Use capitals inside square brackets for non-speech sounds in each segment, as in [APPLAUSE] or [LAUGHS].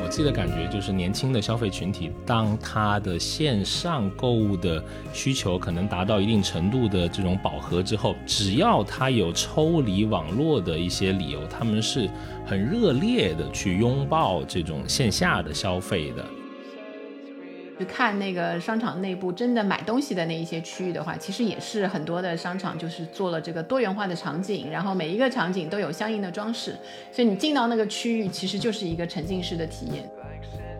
我自己的感觉就是，年轻的消费群体，当他的线上购物的需求可能达到一定程度的这种饱和之后，只要他有抽离网络的一些理由，他们是很热烈的去拥抱这种线下的消费的。去看那个商场内部真的买东西的那一些区域的话，其实也是很多的商场就是做了这个多元化的场景，然后每一个场景都有相应的装饰，所以你进到那个区域，其实就是一个沉浸式的体验。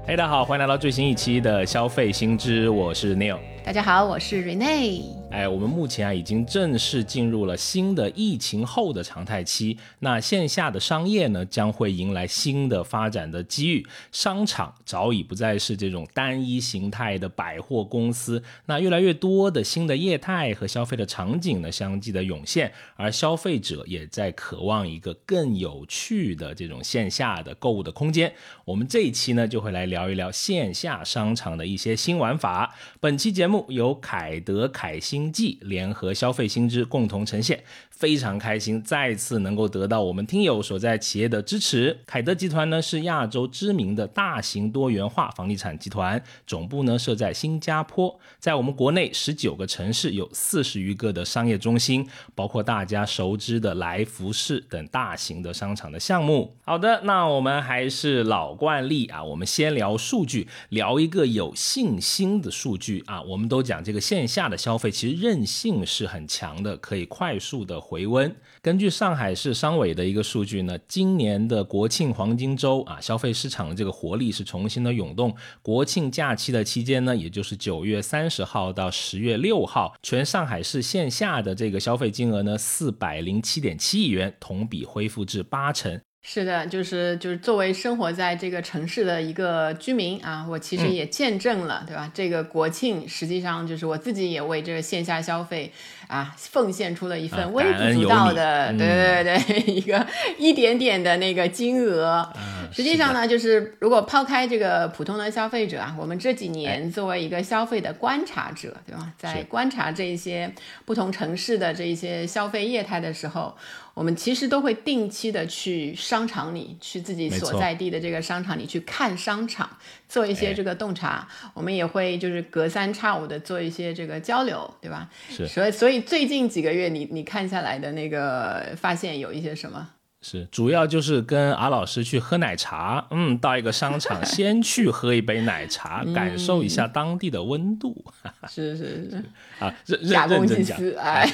嘿，大家好，欢迎来到最新一期的消费新知，我是 Neil。大家好，我是 Rene。哎，我们目前啊已经正式进入了新的疫情后的常态期，那线下的商业呢将会迎来新的发展的机遇。商场早已不再是这种单一形态的百货公司，那越来越多的新的业态和消费的场景呢相继的涌现，而消费者也在渴望一个更有趣的这种线下的购物的空间。我们这一期呢就会来聊一聊线下商场的一些新玩法。本期节。目由凯德凯星记联合消费新知共同呈现，非常开心再次能够得到我们听友所在企业的支持。凯德集团呢是亚洲知名的大型多元化房地产集团，总部呢设在新加坡，在我们国内十九个城市有四十余个的商业中心，包括大家熟知的来福士等大型的商场的项目。好的，那我们还是老惯例啊，我们先聊数据，聊一个有信心的数据啊，我我们。都讲这个线下的消费其实韧性是很强的，可以快速的回温。根据上海市商委的一个数据呢，今年的国庆黄金周啊，消费市场的这个活力是重新的涌动。国庆假期的期间呢，也就是九月三十号到十月六号，全上海市线下的这个消费金额呢，四百零七点七亿元，同比恢复至八成。是的，就是就是作为生活在这个城市的一个居民啊，我其实也见证了，对吧？这个国庆实际上就是我自己也为这个线下消费啊奉献出了一份微不足道的，对对对，[LAUGHS] 一个一点点的那个金额。实际上呢，就是如果抛开这个普通的消费者啊，我们这几年作为一个消费的观察者，对吧？在观察这些不同城市的这一些消费业态的时候。我们其实都会定期的去商场里，去自己所在地的这个商场里去看商场，做一些这个洞察。我们也会就是隔三差五的做一些这个交流，对吧？是。所以，所以最近几个月，你你看下来的那个发现有一些什么？是，主要就是跟阿老师去喝奶茶。嗯，到一个商场，[LAUGHS] 先去喝一杯奶茶，感受一下当地的温度。[LAUGHS] 是是是。啊，认认真讲，[LAUGHS] 哎。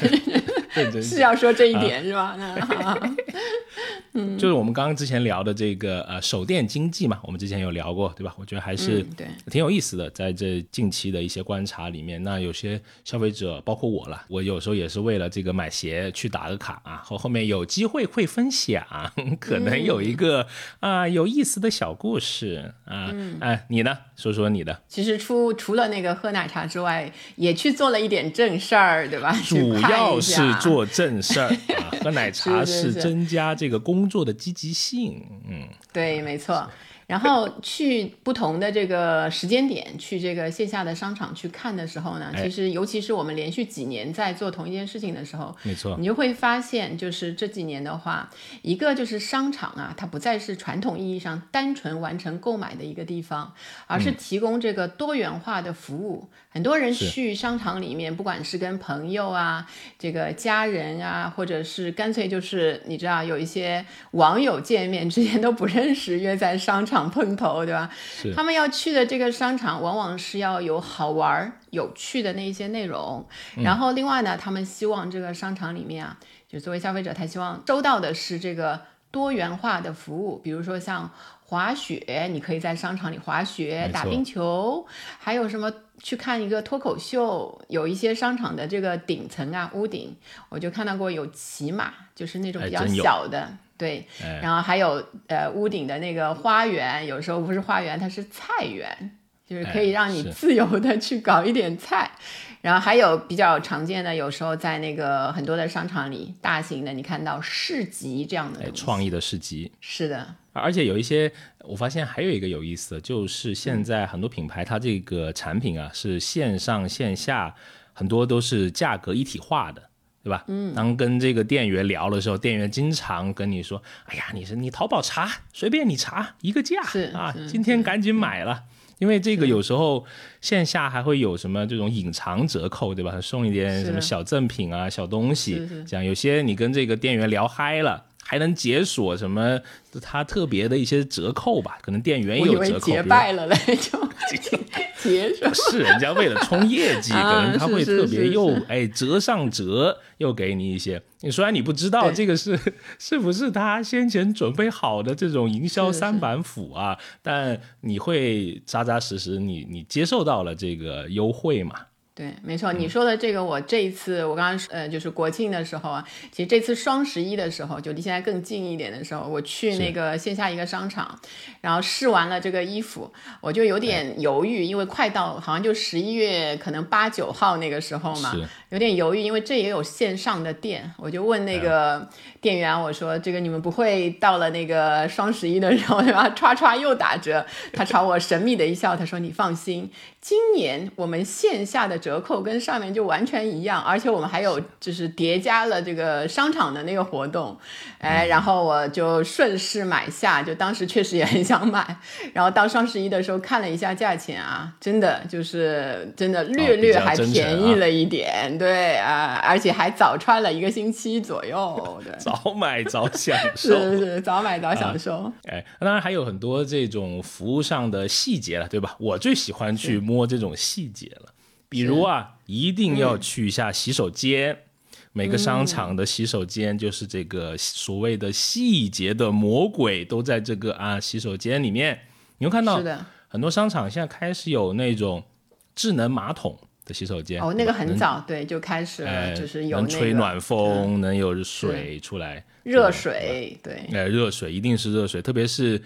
是要说这一点是吧？嗯，就是我们刚刚之前聊的这个呃手电经济嘛，我们之前有聊过，对吧？我觉得还是对挺有意思的，在这近期的一些观察里面，那有些消费者，包括我了，我有时候也是为了这个买鞋去打个卡啊，后后面有机会会分享，可能有一个啊有意思的小故事啊。哎，你呢？说说你的。其实除除了那个喝奶茶之外，也去做了一点正事儿，对吧？主要是。做正事儿啊，[LAUGHS] 喝奶茶是增加这个工作的积极性。嗯，对，没错。然后去不同的这个时间点，去这个线下的商场去看的时候呢，其实尤其是我们连续几年在做同一件事情的时候，没错，你就会发现，就是这几年的话，一个就是商场啊，它不再是传统意义上单纯完成购买的一个地方，而是提供这个多元化的服务。很多人去商场里面，不管是跟朋友啊、这个家人啊，或者是干脆就是你知道有一些网友见面之前都不认识，约在商场。场碰头，对吧？他们要去的这个商场，往往是要有好玩、有趣的那一些内容。然后，另外呢，他们希望这个商场里面啊，就作为消费者，他希望收到的是这个多元化的服务，比如说像滑雪，你可以在商场里滑雪、打冰球，还有什么去看一个脱口秀。有一些商场的这个顶层啊，屋顶，我就看到过有骑马，就是那种比较小的。对，然后还有呃屋顶的那个花园，有时候不是花园，它是菜园，就是可以让你自由的去搞一点菜。然后还有比较常见的，有时候在那个很多的商场里，大型的你看到市集这样的创意的市集，是的。而且有一些，我发现还有一个有意思的，就是现在很多品牌它这个产品啊是线上线下很多都是价格一体化的。对吧？嗯，当跟这个店员聊的时候，店员经常跟你说：“哎呀，你是你淘宝查，随便你查一个价啊，今天赶紧买了。”因为这个有时候线下还会有什么这种隐藏折扣，对吧？送一点什么小赠品啊、小东西，这样有些你跟这个店员聊嗨了，还能解锁什么他特别的一些折扣吧？可能店员也有折扣。结拜了嘞，[LAUGHS] 就结束。[LAUGHS] 是人家为了冲业绩，[LAUGHS] 可能他会特别又哎折上折，又给你一些。你虽然你不知道这个是是不是他先前准备好的这种营销三板斧啊，但你会扎扎实实，你你接受到了这个优惠嘛？对，没错，你说的这个，我这一次我刚刚呃，就是国庆的时候啊，其实这次双十一的时候，就离现在更近一点的时候，我去那个线下一个商场，然后试完了这个衣服，我就有点犹豫，因为快到好像就十一月可能八九号那个时候嘛，有点犹豫，因为这也有线上的店，我就问那个店员，我说这个你们不会到了那个双十一的时候对吧，[LAUGHS] 歘歘又打折？他朝我神秘的一笑，他说你放心。今年我们线下的折扣跟上面就完全一样，而且我们还有就是叠加了这个商场的那个活动，哎，然后我就顺势买下，就当时确实也很想买，然后到双十一的时候看了一下价钱啊，真的就是真的略略还便宜了一点，对啊，而且还早穿了一个星期左右，[LAUGHS] 对，早买早享受，是是早买早享受，哎，当然还有很多这种服务上的细节了，对吧？我最喜欢去摸。摸这种细节了，比如啊，一定要去一下洗手间。每个商场的洗手间就是这个所谓的细节的魔鬼，都在这个啊洗手间里面。你会看到很多商场现在开始有那种智能马桶的洗手间。哦，那个很早对就开始了，就是有能吹暖风，能有水出来。热水，对，哎，热水一定是热水，特别是，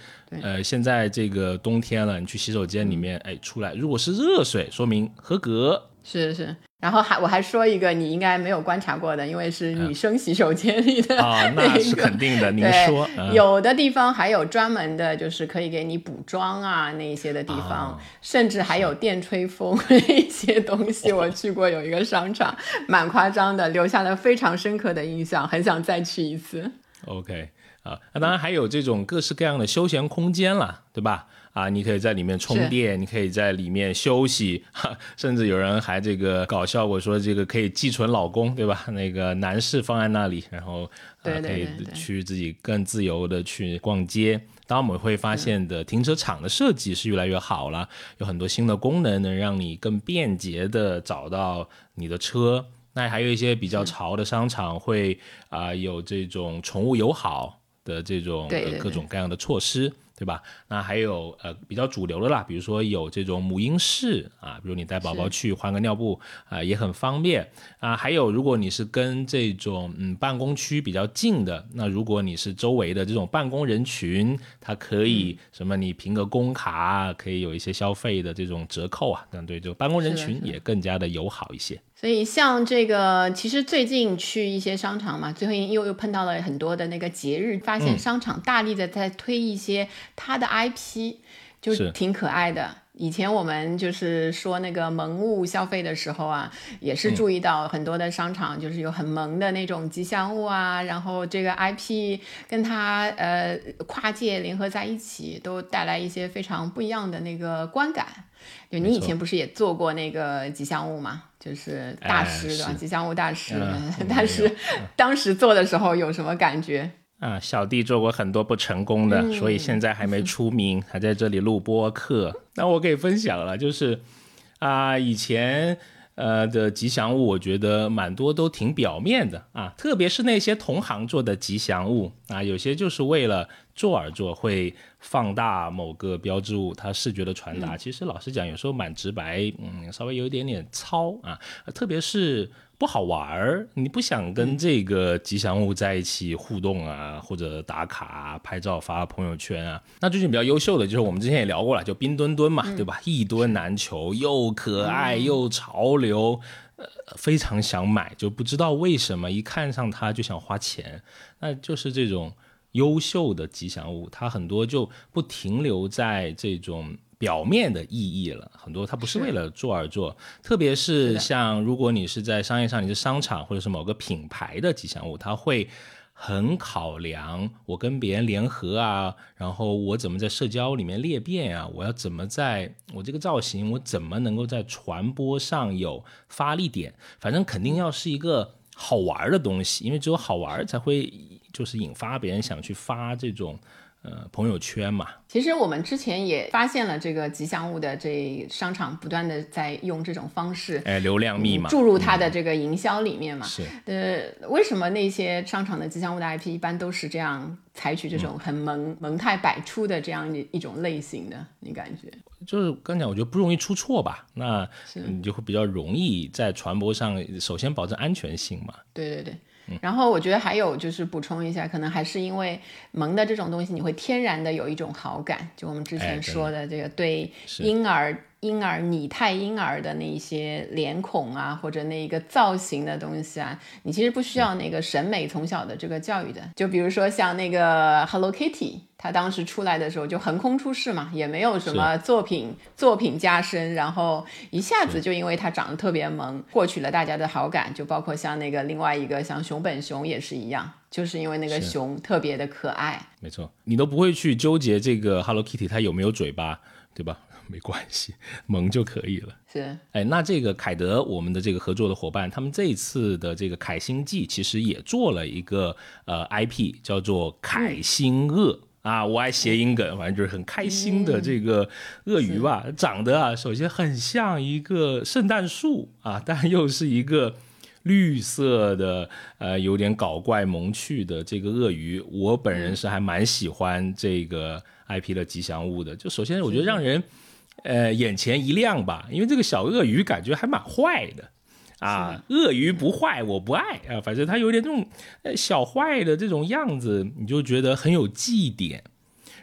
呃，现在这个冬天了，你去洗手间里面，哎，出来如果是热水，说明合格。是是。然后还我还说一个你应该没有观察过的，因为是女生洗手间里的啊，[LAUGHS] 那是肯定的。您说，有的地方还有专门的，就是可以给你补妆啊那一些的地方，甚至还有电吹风一些东西。[LAUGHS] 我去过有一个商场，蛮夸张的，留下了非常深刻的印象，很想再去一次。OK 啊，那当然还有这种各式各样的休闲空间了，对吧？啊，你可以在里面充电，你可以在里面休息，甚至有人还这个搞笑，过说这个可以寄存老公，对吧？那个男士放在那里，然后可以去自己更自由的去逛街。当我们会发现的停车场的设计是越来越好了，有很多新的功能能让你更便捷的找到你的车。那还有一些比较潮的商场会啊有这种宠物友好的这种各种各样的措施。对吧？那还有呃比较主流的啦，比如说有这种母婴室啊，比如你带宝宝去换个尿布啊，也很方便啊。还有如果你是跟这种嗯办公区比较近的，那如果你是周围的这种办公人群，它可以什么你凭个工卡可以有一些消费的这种折扣啊，这样对这个办公人群也更加的友好一些。所以像这个，其实最近去一些商场嘛，最后又又碰到了很多的那个节日，发现商场大力的在推一些它的 IP，就挺可爱的。以前我们就是说那个萌物消费的时候啊，也是注意到很多的商场就是有很萌的那种吉祥物啊，然后这个 IP 跟它呃跨界联合在一起，都带来一些非常不一样的那个观感。就你以前不是也做过那个吉祥物吗？就是大师的吉祥物大师，[LAUGHS] 但是 [LAUGHS] 当时做的时候有什么感觉？啊，小弟做过很多不成功的，所以现在还没出名，还在这里录播客。那我可以分享了，就是啊，以前呃的吉祥物，我觉得蛮多都挺表面的啊，特别是那些同行做的吉祥物啊，有些就是为了做而做，会放大某个标志物，它视觉的传达，其实老实讲，有时候蛮直白，嗯，稍微有一点点糙啊，特别是。不好玩儿，你不想跟这个吉祥物在一起互动啊，或者打卡、拍照、发朋友圈啊？那最近比较优秀的就是我们之前也聊过了，就冰墩墩嘛，对吧？一墩难求，又可爱又潮流，呃，非常想买，就不知道为什么一看上它就想花钱。那就是这种优秀的吉祥物，它很多就不停留在这种。表面的意义了，很多它不是是为了做而做，特别是像如果你是在商业上，你是商场或者是某个品牌的吉祥物，它会很考量我跟别人联合啊，然后我怎么在社交里面裂变啊，我要怎么在我这个造型，我怎么能够在传播上有发力点，反正肯定要是一个好玩的东西，因为只有好玩才会就是引发别人想去发这种呃朋友圈嘛。其实我们之前也发现了这个吉祥物的这商场不断的在用这种方式哎，流量密码注入它的这个营销里面嘛。是呃，为什么那些商场的吉祥物的 IP 一般都是这样采取这种很萌、萌态百出的这样一一种类型的？你感觉？就是刚讲，我觉得不容易出错吧，那你就会比较容易在传播上，首先保证安全性嘛。对对对。然后我觉得还有就是补充一下，可能还是因为萌的这种东西，你会天然的有一种好感。就我们之前说的这个对婴儿、婴儿拟态婴儿的那一些脸孔啊，或者那一个造型的东西啊，你其实不需要那个审美从小的这个教育的。就比如说像那个 Hello Kitty，它当时出来的时候就横空出世嘛，也没有什么作品作品加深，然后一下子就因为它长得特别萌，获取了大家的好感。就包括像那个另外一个像熊本熊也是一样，就是因为那个熊特别的可爱。没错，你都不会去纠结这个 Hello Kitty 它有没有嘴巴，对吧？没关系，萌就可以了。是哎，那这个凯德，我们的这个合作的伙伴，他们这一次的这个凯星记其实也做了一个呃 IP，叫做凯星鳄。啊，我爱谐音梗，反正就是很开心的这个鳄鱼吧，长得啊，首先很像一个圣诞树啊，但又是一个绿色的，呃，有点搞怪萌趣的这个鳄鱼。我本人是还蛮喜欢这个 IP 的吉祥物的。就首先，我觉得让人呃眼前一亮吧，因为这个小鳄鱼感觉还蛮坏的。啊，鳄鱼不坏，我不爱啊，反正它有点这种呃小坏的这种样子，你就觉得很有记忆点。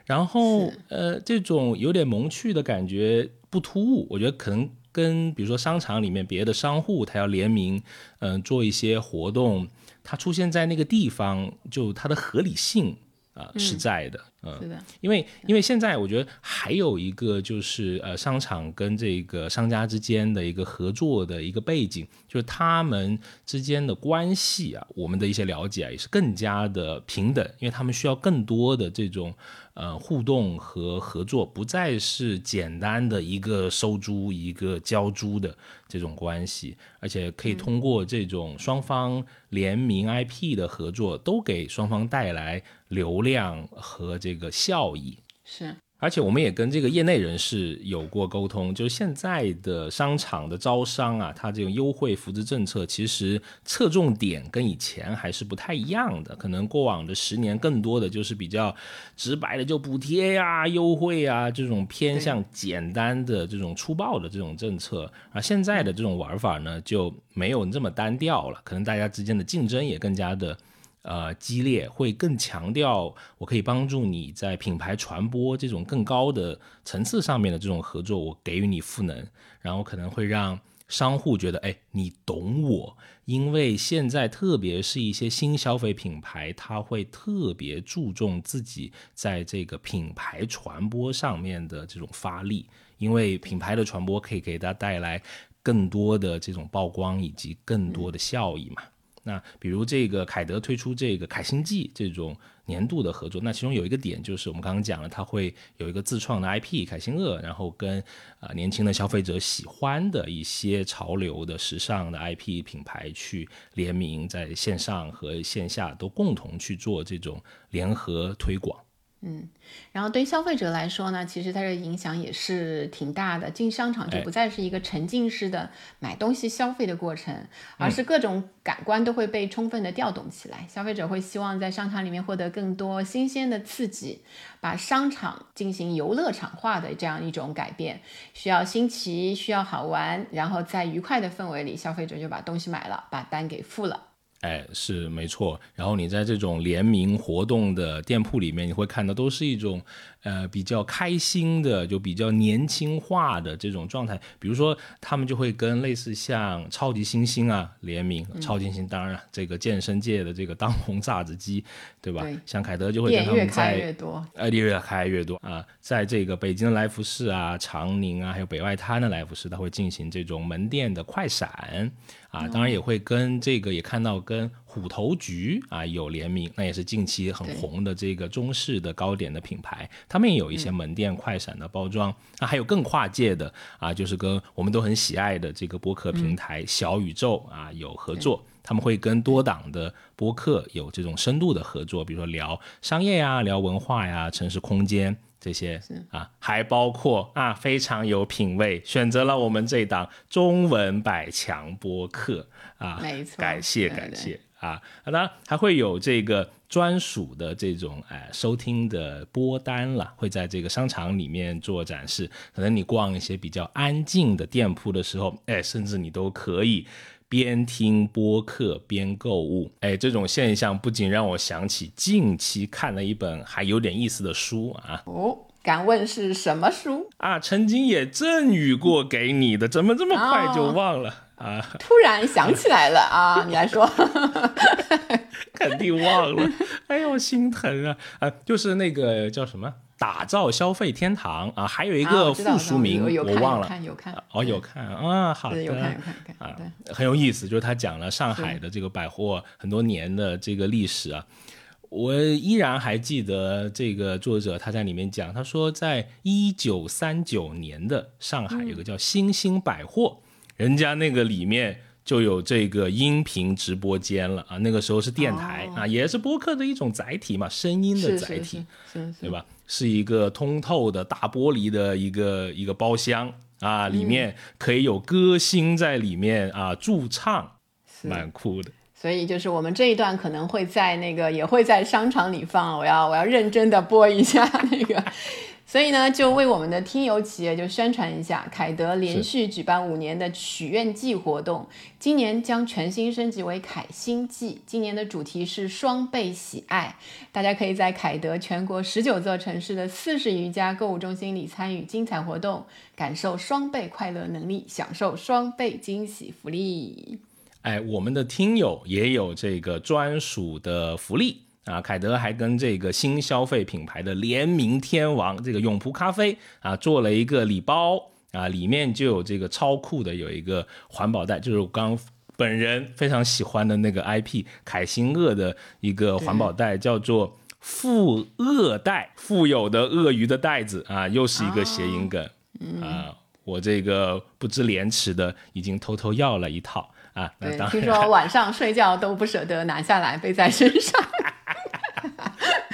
然后呃，这种有点萌趣的感觉不突兀，我觉得可能跟比如说商场里面别的商户他要联名，嗯、做一些活动，它出现在那个地方，就它的合理性啊、是在的，嗯。是的，因为因为现在我觉得还有一个就是呃商场跟这个商家之间的一个合作的一个背景，就是他们之间的关系啊，我们的一些了解啊也是更加的平等，因为他们需要更多的这种呃互动和合作，不再是简单的一个收租一个交租的这种关系，而且可以通过这种双方联名 IP 的合作，都给双方带来流量和这个效益。是而且我们也跟这个业内人士有过沟通，就是现在的商场的招商啊，它这种优惠扶持政策其实侧重点跟以前还是不太一样的。可能过往的十年更多的就是比较直白的就补贴呀、优惠啊这种偏向简单的这种粗暴的这种政策，而现在的这种玩法呢就没有这么单调了，可能大家之间的竞争也更加的。呃激烈，会更强调我可以帮助你在品牌传播这种更高的层次上面的这种合作，我给予你赋能，然后可能会让商户觉得，哎，你懂我，因为现在特别是一些新消费品牌，它会特别注重自己在这个品牌传播上面的这种发力，因为品牌的传播可以给它带来更多的这种曝光以及更多的效益嘛。那比如这个凯德推出这个凯星记这种年度的合作，那其中有一个点就是我们刚刚讲了，它会有一个自创的 IP 凯星鳄，然后跟啊、呃年轻的消费者喜欢的一些潮流的时尚的 IP 品牌去联名，在线上和线下都共同去做这种联合推广。然后对消费者来说呢，其实它的影响也是挺大的。进商场就哎不再是一个沉浸式的买东西消费的过程，而是各种感官都会被充分的调动起来。消费者会希望在商场里面获得更多新鲜的刺激，把商场进行游乐场化的这样一种改变。需要新奇，需要好玩，然后在愉快的氛围里，消费者就把东西买了，把单给付了。哎，是没错。然后你在这种联名活动的店铺里面，你会看到都是一种。呃，比较开心的，就比较年轻化的这种状态。比如说，他们就会跟类似像超级星星啊联名。超级星星当然，这个健身界的这个当红榨汁机，对吧？像凯德就会跟他们在呃，店越开越多啊，在这个北京的来福士啊、长宁啊，还有北外滩的来福士，他会进行这种门店的快闪。啊，当然也会跟这个也看到跟虎头局啊有联名，那也是近期很红的这个中式的糕点的品牌，他们也有一些门店快闪的包装。那还有更跨界的啊，就是跟我们都很喜爱的这个播客平台小宇宙啊有合作，他们会跟多档的播客有这种深度的合作，比如说聊商业呀、聊文化呀、城市空间。这些啊，还包括啊，非常有品位，选择了我们这档中文百强播客啊，没错，感谢感谢啊，当然还会有这个专属的这种哎收听的播单了，会在这个商场里面做展示。可能你逛一些比较安静的店铺的时候，哎，甚至你都可以边听播客边购物。哎，这种现象不仅让我想起近期看了一本还有点意思的书啊。哦。敢问是什么书啊？曾经也赠予过给你的，怎么这么快就忘了啊？突然想起来了啊！[LAUGHS] 你来说，肯定忘了。哎呦，心疼啊！啊，就是那个叫什么“打造消费天堂”啊，还有一个附书名我忘了。有看哦，有看啊，好的，有看有看看啊，很有意思。就是他讲了上海的这个百货很多年的这个历史啊。我依然还记得这个作者他在里面讲，他说在一九三九年的上海有个叫星星百货，人家那个里面就有这个音频直播间了啊，那个时候是电台啊，也是播客的一种载体嘛，声音的载体，对吧？是一个通透的大玻璃的一个一个包厢啊，里面可以有歌星在里面啊驻唱，蛮酷的。所以就是我们这一段可能会在那个也会在商场里放，我要我要认真的播一下那个，所以呢就为我们的听友企业就宣传一下，凯德连续举办五年的许愿季活动，今年将全新升级为凯星季，今年的主题是双倍喜爱，大家可以在凯德全国十九座城市的四十余家购物中心里参与精彩活动，感受双倍快乐能力，享受双倍惊喜福利。哎，我们的听友也有这个专属的福利啊！凯德还跟这个新消费品牌的联名天王这个永璞咖啡啊做了一个礼包啊，里面就有这个超酷的有一个环保袋，就是我刚本人非常喜欢的那个 IP 凯星鳄的一个环保袋，叫做富鳄袋，富有的鳄鱼的袋子啊，又是一个谐音梗啊！我这个不知廉耻的已经偷偷要了一套。啊，对，听说晚上睡觉都不舍得拿下来背在身上，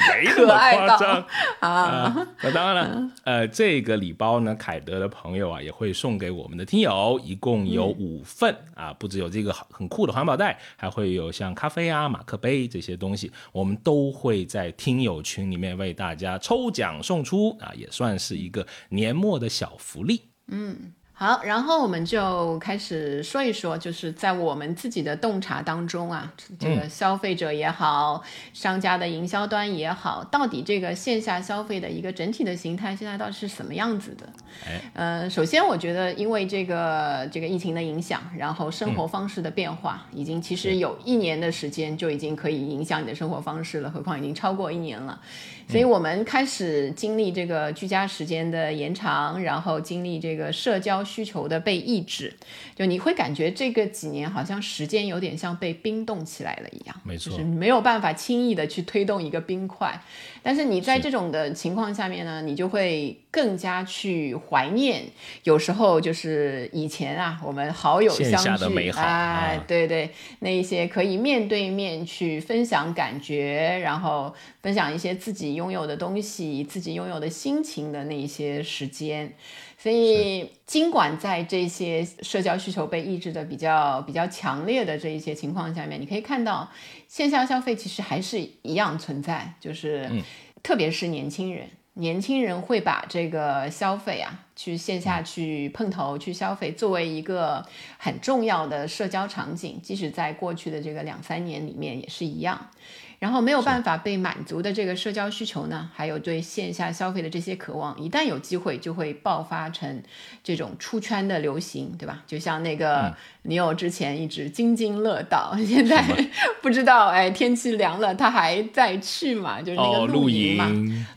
没那么夸张啊。那当然了，呃，这个礼包呢，凯德的朋友啊也会送给我们的听友，一共有五份啊，不只有这个很酷的环保袋，还会有像咖啡啊、马克杯这些东西，我们都会在听友群里面为大家抽奖送出啊，也算是一个年末的小福利。嗯。好，然后我们就开始说一说，就是在我们自己的洞察当中啊，这个消费者也好，商家的营销端也好，到底这个线下消费的一个整体的形态现在到底是什么样子的？哎，呃，首先我觉得，因为这个这个疫情的影响，然后生活方式的变化，已经其实有一年的时间就已经可以影响你的生活方式了，何况已经超过一年了。所以我们开始经历这个居家时间的延长，然后经历这个社交需求的被抑制，就你会感觉这个几年好像时间有点像被冰冻起来了一样，没错，就是没有办法轻易的去推动一个冰块。但是你在这种的情况下面呢，你就会更加去怀念，有时候就是以前啊，我们好友相聚，哎，对对，那一些可以面对面去分享感觉，然后分享一些自己拥有的东西、自己拥有的心情的那一些时间。所以，尽管在这些社交需求被抑制的比较比较强烈的这一些情况下面，你可以看到线下消费其实还是一样存在，就是特别是年轻人，年轻人会把这个消费啊去线下去碰头、去消费，作为一个很重要的社交场景，即使在过去的这个两三年里面也是一样。然后没有办法被满足的这个社交需求呢，还有对线下消费的这些渴望，一旦有机会就会爆发成这种出圈的流行，对吧？就像那个你有之前一直津津乐道，现在 [LAUGHS] 不知道哎天气凉了他还在去嘛？就是那个露营嘛。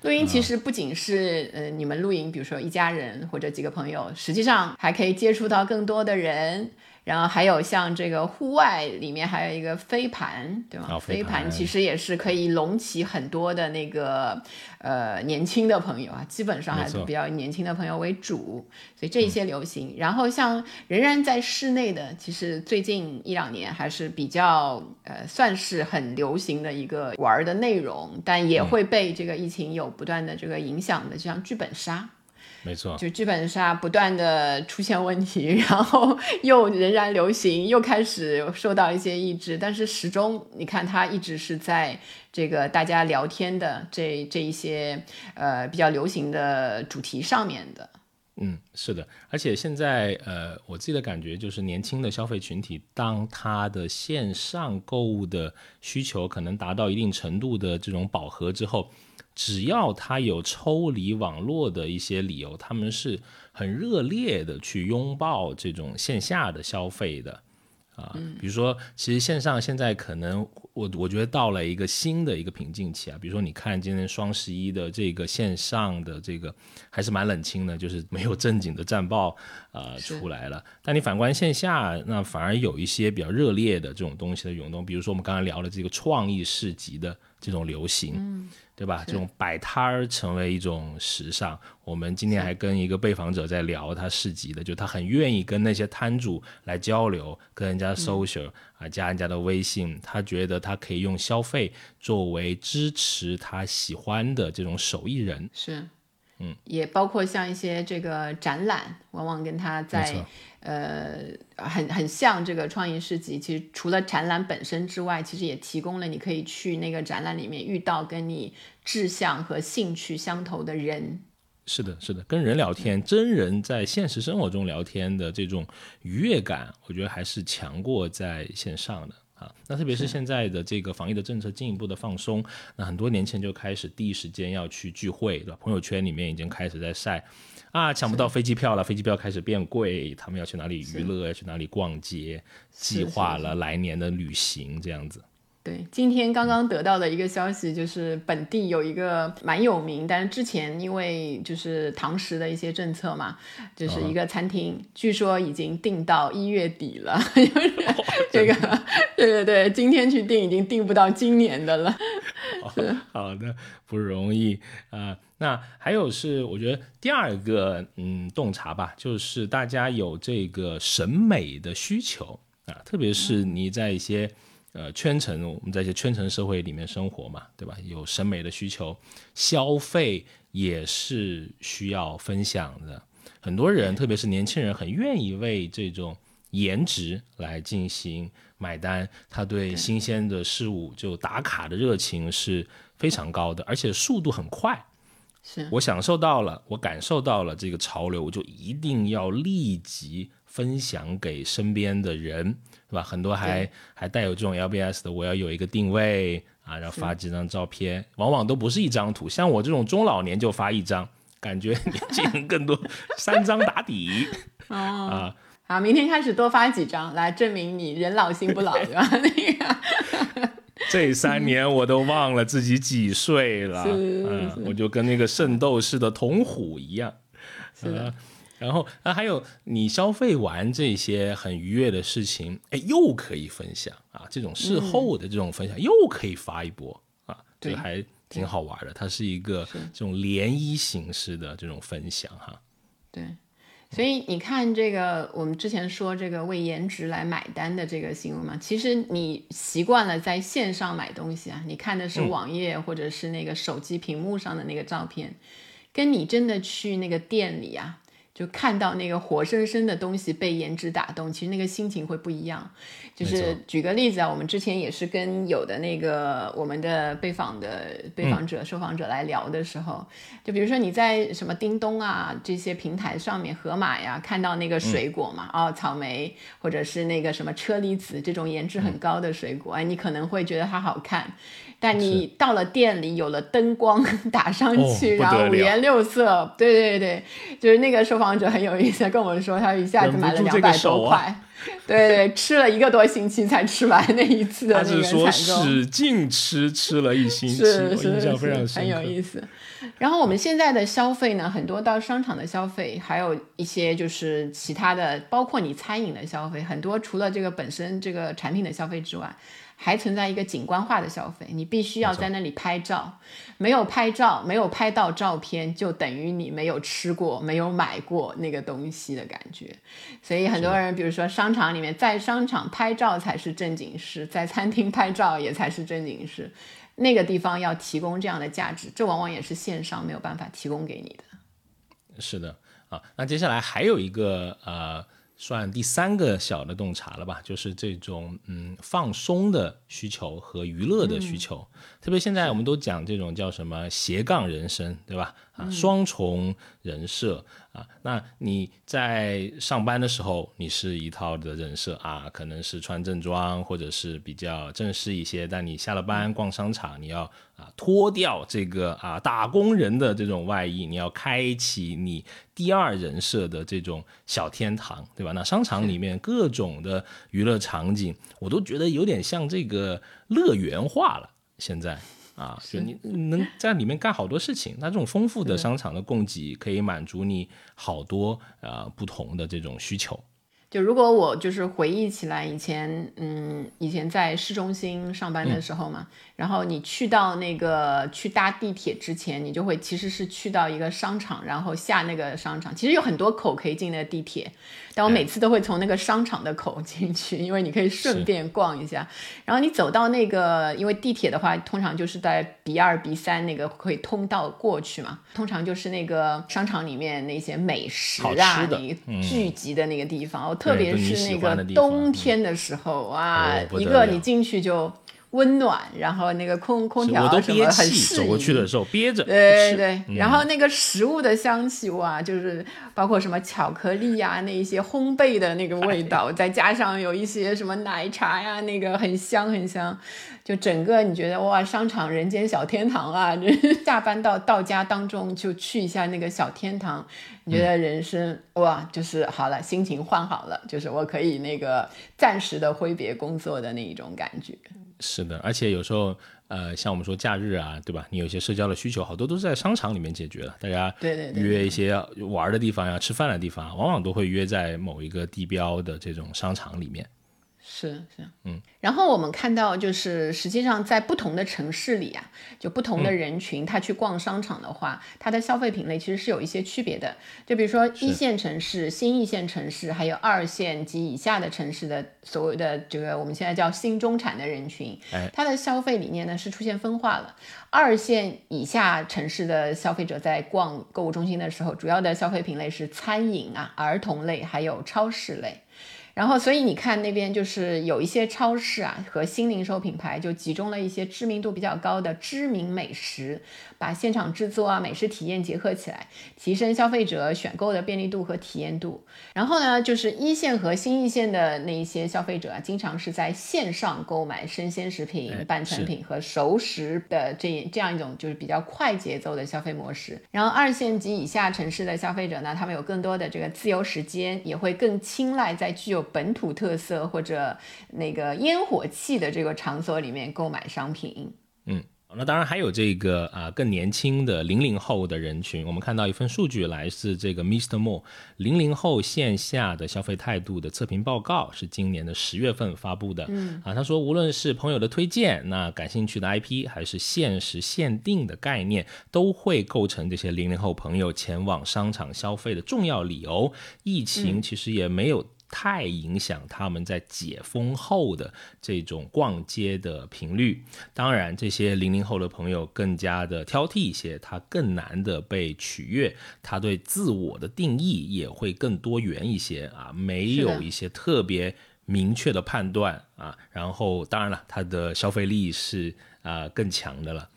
露营其实不仅是呃你们露营，比如说一家人或者几个朋友，实际上还可以接触到更多的人。然后还有像这个户外里面还有一个飞盘，对吗？飞盘其实也是可以隆起很多的那个呃年轻的朋友啊，基本上还是比较年轻的朋友为主，所以这些流行。然后像仍然在室内的，其实最近一两年还是比较呃算是很流行的一个玩的内容，但也会被这个疫情有不断的这个影响的，就像剧本杀。没错，就剧本杀不断的出现问题，[LAUGHS] 然后又仍然流行，又开始受到一些抑制，但是始终你看它一直是在这个大家聊天的这这一些呃比较流行的主题上面的。嗯，是的，而且现在呃我自己的感觉就是年轻的消费群体，当他的线上购物的需求可能达到一定程度的这种饱和之后。只要他有抽离网络的一些理由，他们是很热烈的去拥抱这种线下的消费的啊。比如说，其实线上现在可能我我觉得到了一个新的一个瓶颈期啊。比如说，你看今天双十一的这个线上的这个还是蛮冷清的，就是没有正经的战报啊出来了。但你反观线下，那反而有一些比较热烈的这种东西的涌动。比如说我们刚才聊了这个创意市集的这种流行。对吧？这种摆摊儿成为一种时尚。我们今天还跟一个被访者在聊他市集的，就他很愿意跟那些摊主来交流，跟人家 social 啊，加人家的微信。他觉得他可以用消费作为支持他喜欢的这种手艺人。是。嗯，也包括像一些这个展览，往往跟他在呃很很像这个创意市集。其实除了展览本身之外，其实也提供了你可以去那个展览里面遇到跟你志向和兴趣相投的人。是的，是的，跟人聊天，真人在现实生活中聊天的这种愉悦感，我觉得还是强过在线上的。啊，那特别是现在的这个防疫的政策进一步的放松，那很多年前就开始第一时间要去聚会，对吧？朋友圈里面已经开始在晒，啊，抢不到飞机票了，飞机票开始变贵，他们要去哪里娱乐，要去哪里逛街，计划了来年的旅行这样子。对，今天刚刚得到的一个消息就是，本地有一个蛮有名，但是之前因为就是堂食的一些政策嘛，就是一个餐厅，据说已经订到一月底了。这个，[LAUGHS] 对对对，今天去订已经订不到今年的了。好的，不容易啊。那还有是，我觉得第二个嗯洞察吧，就是大家有这个审美的需求啊，特别是你在一些。呃，圈层，我们在一些圈层社会里面生活嘛，对吧？有审美的需求，消费也是需要分享的。很多人，特别是年轻人，很愿意为这种颜值来进行买单。他对新鲜的事物就打卡的热情是非常高的，而且速度很快。是我享受到了，我感受到了这个潮流，我就一定要立即分享给身边的人。对吧？很多还还带有这种 LBS 的，我要有一个定位啊，然后发几张照片，往往都不是一张图。像我这种中老年就发一张，感觉年轻人更多三张打底。哦啊，好，明天开始多发几张，来证明你人老心不老，[LAUGHS] 对吧？那个，这三年我都忘了自己几岁了，嗯，我就跟那个圣斗士的童虎一样，是的。然后啊，还有你消费完这些很愉悦的事情，哎，又可以分享啊，这种事后的这种分享又可以发一波啊，这还挺好玩的。它是一个这种涟漪形式的这种分享哈。对，所以你看这个，我们之前说这个为颜值来买单的这个新闻嘛，其实你习惯了在线上买东西啊，你看的是网页或者是那个手机屏幕上的那个照片，跟你真的去那个店里啊。就看到那个活生生的东西被颜值打动，其实那个心情会不一样。就是举个例子啊，我们之前也是跟有的那个我们的被访的被访者、受访者来聊的时候，就比如说你在什么叮咚啊这些平台上面，盒马呀看到那个水果嘛，哦，草莓或者是那个什么车厘子这种颜值很高的水果，哎，你可能会觉得它好看。但你到了店里，有了灯光打上去，然后五颜六色，对对对，就是那个受访者很有意思，跟我们说他一下子买了两百多块，对对，吃了一个多星期才吃完那一次的那个采购，使劲吃，吃了一星期，是是是，很有意思。然后我们现在的消费呢，很多到商场的消费，还有一些就是其他的，包括你餐饮的消费，很多除了这个本身这个产品的消费之外。还存在一个景观化的消费，你必须要在那里拍照，没有拍照，没有拍到照片，就等于你没有吃过，没有买过那个东西的感觉。所以很多人，比如说商场里面，在商场拍照才是正经事，在餐厅拍照也才是正经事。那个地方要提供这样的价值，这往往也是线上没有办法提供给你的。是的，啊，那接下来还有一个呃。算第三个小的洞察了吧，就是这种嗯放松的需求和娱乐的需求，特别现在我们都讲这种叫什么斜杠人生，对吧？啊，双重人设。啊，那你在上班的时候，你是一套的人设啊，可能是穿正装或者是比较正式一些。但你下了班逛商场，你要啊脱掉这个啊打工人的这种外衣，你要开启你第二人设的这种小天堂，对吧？那商场里面各种的娱乐场景，我都觉得有点像这个乐园化了，现在。啊，就你能在里面干好多事情，那这种丰富的商场的供给可以满足你好多呃不同的这种需求。就如果我就是回忆起来以前，嗯，以前在市中心上班的时候嘛，然后你去到那个去搭地铁之前，你就会其实是去到一个商场，然后下那个商场，其实有很多口可以进那个地铁。但我每次都会从那个商场的口进去，因为你可以顺便逛一下。然后你走到那个，因为地铁的话，通常就是在 B 二 B 三那个可以通道过去嘛。通常就是那个商场里面那些美食啊，你聚集的那个地方。特别是那个冬天的时候哇，一个你进去就。温暖，然后那个空空调什么很适应。走过去的时候憋着。对对，然后那个食物的香气哇，就是包括什么巧克力呀，那一些烘焙的那个味道，再加上有一些什么奶茶呀，那个很香很香，就整个你觉得哇，商场人间小天堂啊！下班到到家当中就去一下那个小天堂，你觉得人生哇，就是好了，心情换好了，就是我可以那个暂时的挥别工作的那一种感觉。是的，而且有时候，呃，像我们说假日啊，对吧？你有些社交的需求，好多都是在商场里面解决了。大家对对约一些玩的地方呀、吃饭的地方，往往都会约在某一个地标的这种商场里面。是是，嗯，然后我们看到，就是实际上在不同的城市里啊，就不同的人群，他去逛商场的话，他的消费品类其实是有一些区别的。就比如说一线城市、新一线城市，还有二线及以下的城市的所谓的这个我们现在叫新中产的人群，他的消费理念呢是出现分化了。二线以下城市的消费者在逛购物中心的时候，主要的消费品类是餐饮啊、儿童类，还有超市类。然后，所以你看那边就是有一些超市啊和新零售品牌，就集中了一些知名度比较高的知名美食。把现场制作啊、美食体验结合起来，提升消费者选购的便利度和体验度。然后呢，就是一线和新一线的那一些消费者啊，经常是在线上购买生鲜食品、半成品和熟食的这这样一种就是比较快节奏的消费模式。然后二线及以下城市的消费者呢，他们有更多的这个自由时间，也会更青睐在具有本土特色或者那个烟火气的这个场所里面购买商品。嗯。那当然还有这个啊更年轻的零零后的人群，我们看到一份数据来自这个 Mr. More 零零后线下的消费态度的测评报告，是今年的十月份发布的。嗯啊，他说无论是朋友的推荐，那感兴趣的 IP，还是限时限定的概念，都会构成这些零零后朋友前往商场消费的重要理由。疫情其实也没有。太影响他们在解封后的这种逛街的频率。当然，这些零零后的朋友更加的挑剔一些，他更难的被取悦，他对自我的定义也会更多元一些啊，没有一些特别明确的判断啊。然后，当然了，他的消费力是啊更强的了。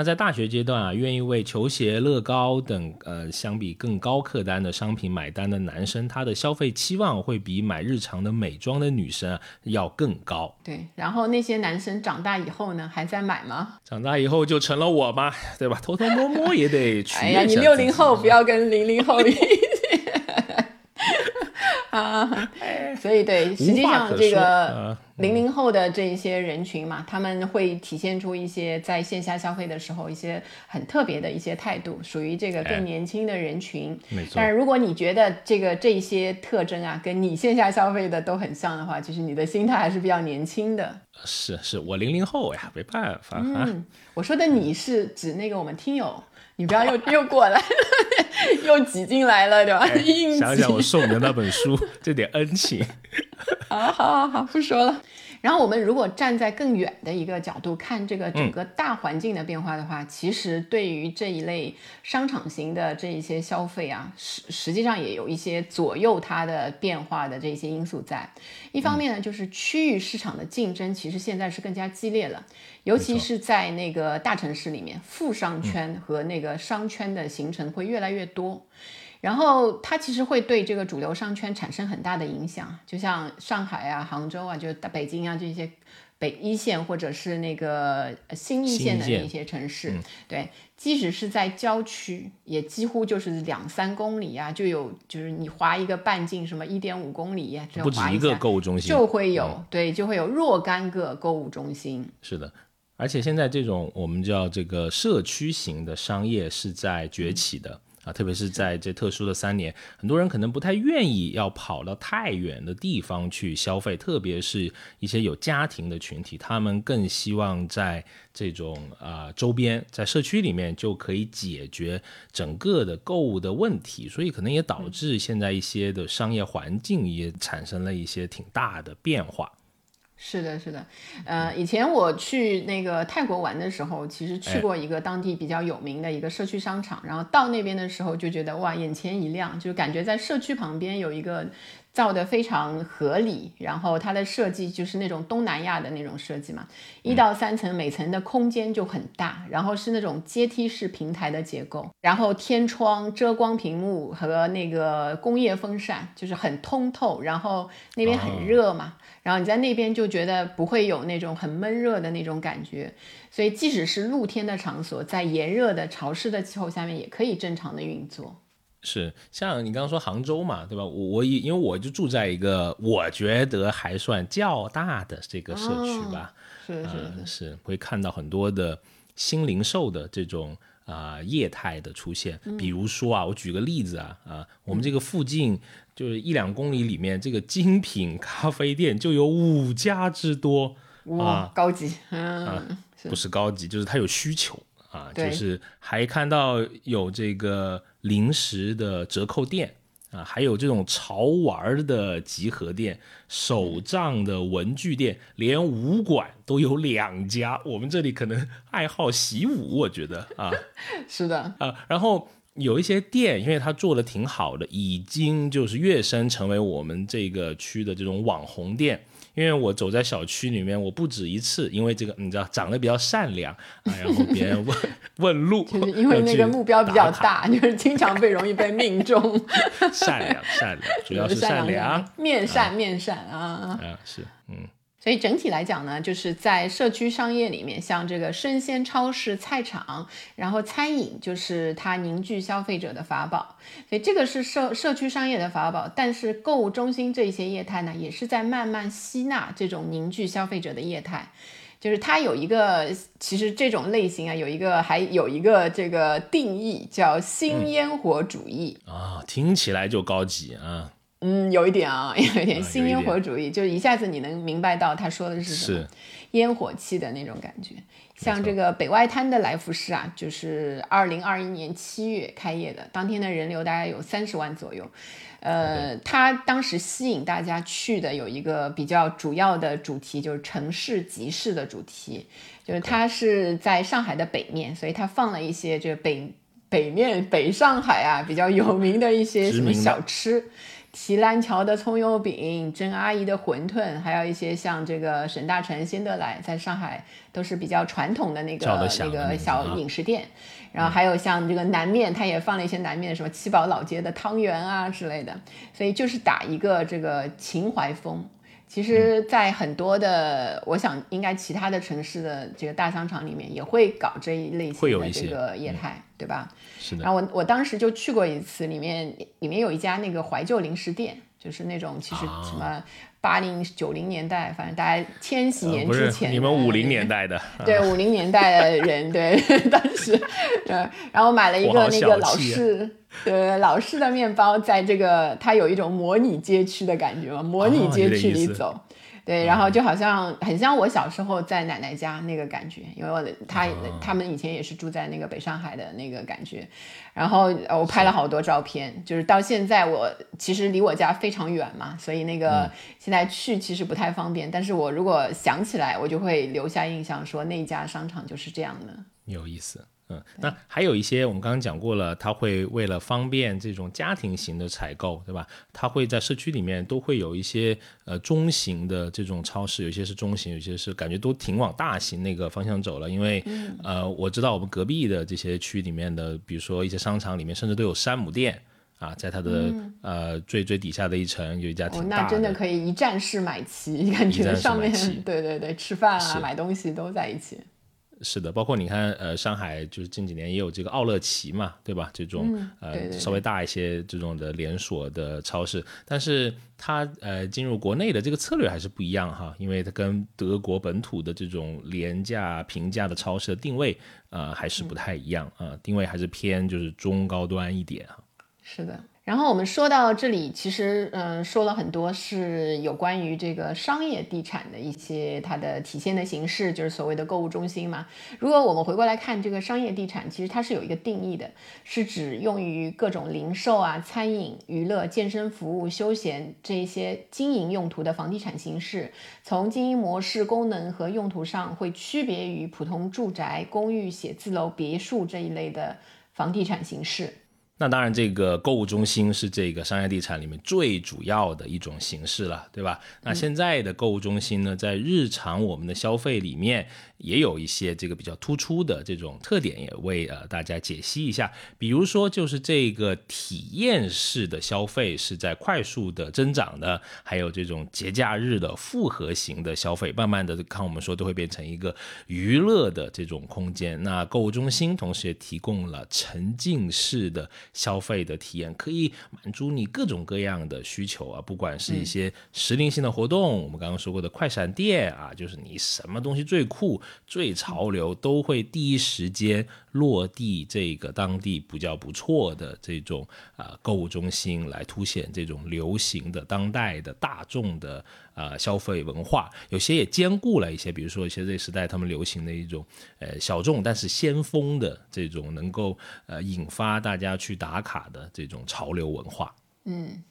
那在大学阶段啊，愿意为球鞋、乐高等呃相比更高客单的商品买单的男生，他的消费期望会比买日常的美妆的女生要更高。对，然后那些男生长大以后呢，还在买吗？长大以后就成了我吗？对吧？偷偷摸摸也得去。哎呀，你六零后不要跟零零后一啊，[LAUGHS] 所以对，实际上这个零零后的这一些人群嘛，他们会体现出一些在线下消费的时候一些很特别的一些态度，属于这个更年轻的人群。没错。但是如果你觉得这个这些特征啊，跟你线下消费的都很像的话，其实你的心态还是比较年轻的。是是，我零零后呀，没办法嗯。我说的你是指那个我们听友。你不要又 [LAUGHS] 又过来了，[LAUGHS] 又挤进来了，对吧？想想我送你的那本书，这点恩情。[LAUGHS] 好好好好，不说了。然后我们如果站在更远的一个角度看这个整个大环境的变化的话，其实对于这一类商场型的这一些消费啊，实实际上也有一些左右它的变化的这些因素在。一方面呢，就是区域市场的竞争其实现在是更加激烈了，尤其是在那个大城市里面，富商圈和那个商圈的形成会越来越多。然后它其实会对这个主流商圈产生很大的影响，就像上海啊、杭州啊、就北京啊这些北一线或者是那个新一线的那些城市，对，即使是在郊区，也几乎就是两三公里啊，就有就是你划一个半径，什么一点五公里，不止一个购物中心，就会有对，就会有若干个购物中心。是的，而且现在这种我们叫这个社区型的商业是在崛起的。啊，特别是在这特殊的三年，很多人可能不太愿意要跑到太远的地方去消费，特别是一些有家庭的群体，他们更希望在这种啊周边，在社区里面就可以解决整个的购物的问题，所以可能也导致现在一些的商业环境也产生了一些挺大的变化。是的，是的，呃，以前我去那个泰国玩的时候，其实去过一个当地比较有名的一个社区商场，然后到那边的时候就觉得哇，眼前一亮，就感觉在社区旁边有一个。造的非常合理，然后它的设计就是那种东南亚的那种设计嘛，一到三层，每层的空间就很大，然后是那种阶梯式平台的结构，然后天窗、遮光屏幕和那个工业风扇，就是很通透，然后那边很热嘛，然后你在那边就觉得不会有那种很闷热的那种感觉，所以即使是露天的场所，在炎热的潮湿的气候下面也可以正常的运作。是，像你刚刚说杭州嘛，对吧？我我因因为我就住在一个我觉得还算较大的这个社区吧，是是是，会看到很多的新零售的这种啊业态的出现。比如说啊，我举个例子啊啊，我们这个附近就是一两公里里面，这个精品咖啡店就有五家之多啊，高级啊，不是高级，就是它有需求。啊，就是还看到有这个零食的折扣店啊，还有这种潮玩的集合店、手账的文具店，连武馆都有两家。我们这里可能爱好习武，我觉得啊，[LAUGHS] 是的啊。然后有一些店，因为它做的挺好的，已经就是跃升成为我们这个区的这种网红店。因为我走在小区里面，我不止一次，因为这个你知道长得比较善良啊，然后别人问 [LAUGHS] 问路，[LAUGHS] 就是因为那个目标比较大，就是经常被容易被命中。[LAUGHS] 善良善良，主要是善良，面善面善啊啊是嗯。所以整体来讲呢，就是在社区商业里面，像这个生鲜超市、菜场，然后餐饮就是它凝聚消费者的法宝。所以这个是社社区商业的法宝。但是购物中心这些业态呢，也是在慢慢吸纳这种凝聚消费者的业态。就是它有一个，其实这种类型啊，有一个还有一个这个定义叫新烟火主义啊，听起来就高级啊。嗯，有一点啊，有一点新烟火主义，就是一下子你能明白到他说的是什么，烟火气的那种感觉。像这个北外滩的来福士啊，就是二零二一年七月开业的，当天的人流大概有三十万左右。呃，它当时吸引大家去的有一个比较主要的主题，就是城市集市的主题，就是它是在上海的北面，所以它放了一些这个北北面北上海啊比较有名的一些什么小吃。提篮桥的葱油饼、甄阿姨的馄饨，还有一些像这个沈大成、仙德来，在上海都是比较传统的那个那个小啊。饮食店。然后还有像这个南面，它也放了一些南面什么七宝老街的汤圆啊之类的，所以就是打一个这个情怀风。其嗯。实，在很多的，我想应该其他的城市的这个大商场里面，也会搞这一类型的这个业态，对吧？是的。然，后我我当时就去过一次，里面里面有一家那个怀旧零食店，就是那种其实啊。什么八零九零年代，反正大概千禧年之前的、你们五零年代的，[LAUGHS] 对五零年代的人，对 [LAUGHS] 当时，呃，然后买了一个那个老式，对老式的面包，在这个它有一种模拟街区的感觉嘛，模拟哦街区里走。对，然后就好像很像我小时候在奶奶家那个感觉，因为我的他他们以前也是住在那个北上海的那个感觉，然后呃我拍了好多照片，就是到现在我其实离我家非常远嘛，所以那个现在去其实不太方便，但是我如果想起来，我就会留下印象，说那家商场就是这样的。有意思。嗯，那还有一些我们刚刚讲过了，它会为了方便这种家庭型的采购，对吧？它会在社区里面都会有一些呃中型的这种超市，有些是中型，有些是感觉都挺往大型那个方向走了。因为、呃，我知道我们隔壁的这些区里面的，比如说一些商场里面，甚至都有山姆店啊，在它的、呃最最底下的一层有一家哦挺，大那真的可以一站式买齐，感觉上面对对对，吃饭啊、买东西都在一起。是的，包括你看，呃，上海就是近几年也有这个奥乐奇嘛，对吧？这种、呃稍微大一些这种的连锁的超市，但是它呃进入国内的这个策略还是不一样哈，因为它跟德国本土的这种廉价平价的超市的定位呃还是不太一样啊、呃定位还是偏就是中高端一点哈。是的。然后我们说到这里，其实嗯，说了很多是有关于这个商业地产的一些它的体现的形式，就是所谓的购物中心嘛。如果我们回过来看这个商业地产，其实它是有一个定义的，是指用于各种零售啊、餐饮、娱乐、健身服务、休闲这一些经营用途的房地产形式，从经营模式、功能和用途上会区别于普通住宅、公寓、写字楼、别墅这一类的房地产形式。那当然，这个购物中心是这个商业地产里面最主要的一种形式了，对吧？那现在的购物中心呢，在日常我们的消费里面也有一些这个比较突出的这种特点，也为呃大家解析一下。比如说，就是这个体验式的消费是在快速的增长的，还有这种节假日的复合型的消费，慢慢的看我们说都会变成一个娱乐的这种空间。那购物中心同时也提供了沉浸式的消费的体验，可以满足你各种各样的需求啊，不管是一些时令性的活动，我们刚刚说过的快闪店啊，就是你什么东西最酷、最潮流，都会第一时间落地这个当地比较不错的这种啊、购物中心，来凸显这种流行的当代的大众的啊、消费文化。有些也兼顾了一些，比如说一些这时代他们流行的一种呃小众但是先锋的这种能够呃引发大家去打卡的这种潮流文化。嗯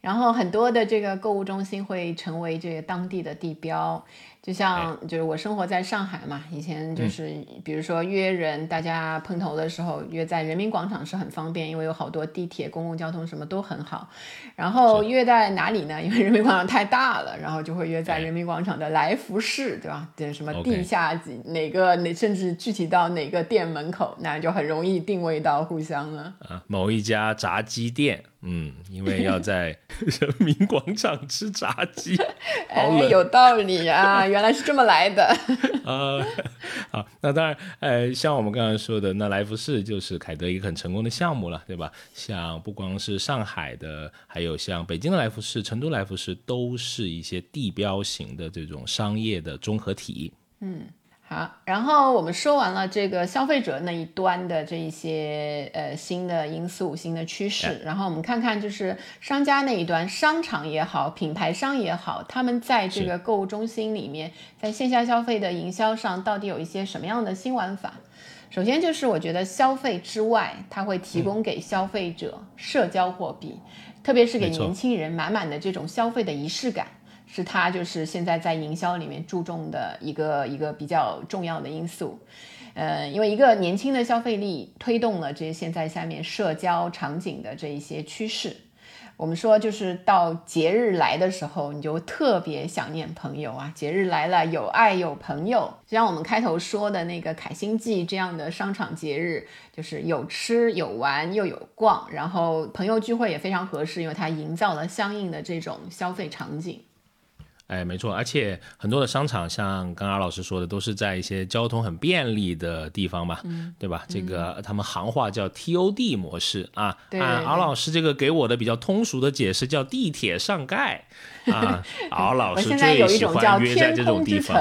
然后很多的这个购物中心会成为这个当地的地标，就像就是我生活在上海嘛，以前就是比如说约人，大家碰头的时候约在人民广场是很方便，因为有好多地铁、公共交通什么都很好。然后约在哪里呢？因为人民广场太大了，然后就会约在哎人民广场的来福士，对吧？对，什么地下几哪个哪，甚至具体到哪个店门口，那就很容易定位到互相了。啊，某一家炸鸡店，嗯，因为要在 [LAUGHS] 人民广场吃炸鸡，[LAUGHS] 好哎，有道理啊，原来是这么来的。[LAUGHS] 呃，好，那当然，呃，像我们刚才说的，那来福士就是凯德一个很成功的项目了，对吧？像不光是上海的，还有像北京的来福士、成都来福士，都是一些地标型的这种商业的综合体。好，然后我们说完了这个消费者那一端的这一些呃新的因素、新的趋势，然后我们看看就是商家那一端，商场也好，品牌商也好，他们在这个购物中心里面，在线下消费的营销上，到底有一些什么样的新玩法？首先就是我觉得消费之外，它会提供给消费者社交货币，特别是给年轻人满满的这种消费的仪式感。是它就是现在在营销里面注重的一个一个比较重要的因素，呃，因为一个年轻的消费力推动了这现在下面社交场景的这一些趋势。我们说，就是到节日来的时候，你就特别想念朋友啊。节日来了，有爱有朋友，就像我们开头说的那个凯星记这样的商场节日，就是有吃有玩又有逛，然后朋友聚会也非常合适，因为它营造了相应的这种消费场景。哎，没错，而且很多的商场，像刚刚老师说的，都是在一些交通很便利的地方嘛，对吧？这个他们行话叫 TOD 模式啊。按敖老师这个给我的比较通俗的解释叫地铁上盖啊。敖老师最喜欢约在这种地方，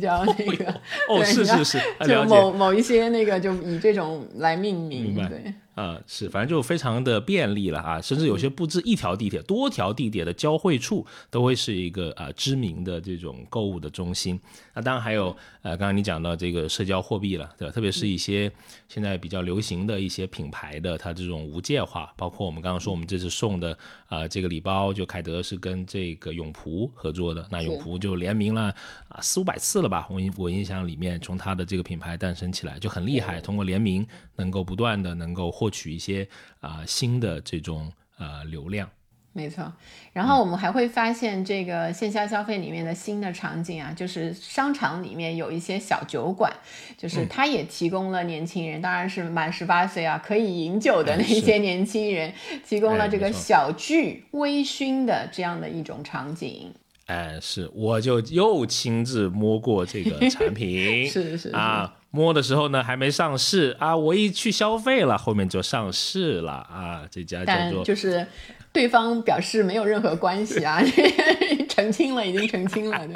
叫那个哦，是是是，就某某一些那个就以这种来命名，对。呃，是，反正就非常的便利了啊，甚至有些不止一条地铁，多条地铁的交汇处都会是一个呃知名的这种购物的中心。那当然还有呃，刚刚你讲到这个社交货币了，对吧？特别是一些现在比较流行的一些品牌的它这种无界化，包括我们刚刚说我们这次送的啊这个礼包，就凯德是跟这个永璞合作的，那永璞就联名了啊四五百次了吧？我印我印象里面，从它的这个品牌诞生起来就很厉害，通过联名能够不断的能够。获取一些啊新的这种呃流量，没错。然后我们还会发现这个线下消费里面的新的场景啊，就是商场里面有一些小酒馆，就是它也提供了年轻人，当然是满十八岁啊可以饮酒的那些年轻人，提供了这个小聚微醺的这样的一种场景。哎，是，我就又亲自摸过这个产品，[LAUGHS] 是是啊。摸的时候呢，还没上市啊！我一去消费了，后面就上市了啊！这家叫做就是对方表示没有任何关系啊，[LAUGHS] 澄清了，已经澄清了，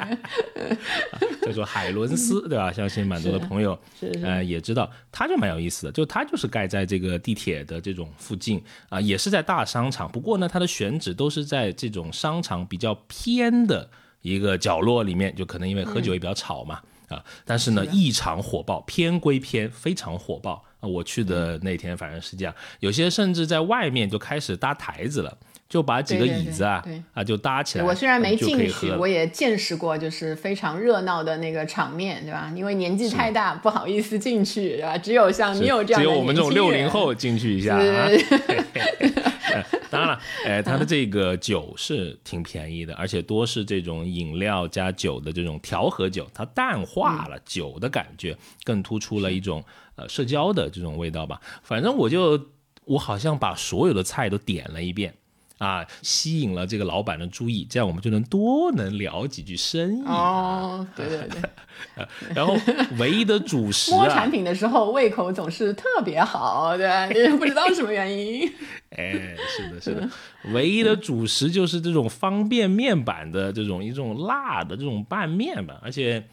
对。[LAUGHS] 叫做海伦斯，[LAUGHS] 对吧？相信蛮多的朋友呃也知道，它就蛮有意思的，就它就是盖在这个地铁的这种附近啊，也是在大商场，不过呢，它的选址都是在这种商场比较偏的一个角落里面，就可能因为喝酒也比较吵嘛。啊，但是呢，异常火爆，偏归偏，非常火爆啊！我去的那天反正是这样，有些甚至在外面就开始搭台子了，就把几个椅子啊啊就搭起来。我虽然没进去，我也见识过，就是非常热闹的那个场面，对吧？因为年纪太大，不好意思进去，对吧？只有像你有这样，只有我们这种六零后进去一下啊。[LAUGHS] 当然了，哎，它的这个酒是挺便宜的，而且多是这种饮料加酒的这种调和酒，它淡化了酒的感觉，更突出了一种呃社交的这种味道吧。反正我就我好像把所有的菜都点了一遍。啊，吸引了这个老板的注意，这样我们就能多能聊几句生意。哦，对对对。[LAUGHS] 然后唯一的主食，摸产品的时候胃口总是特别好，对，不知道什么原因。[LAUGHS] 哎，是的，是的。唯一的主食就是这种方便面版的这种一种辣的这种拌面吧，而且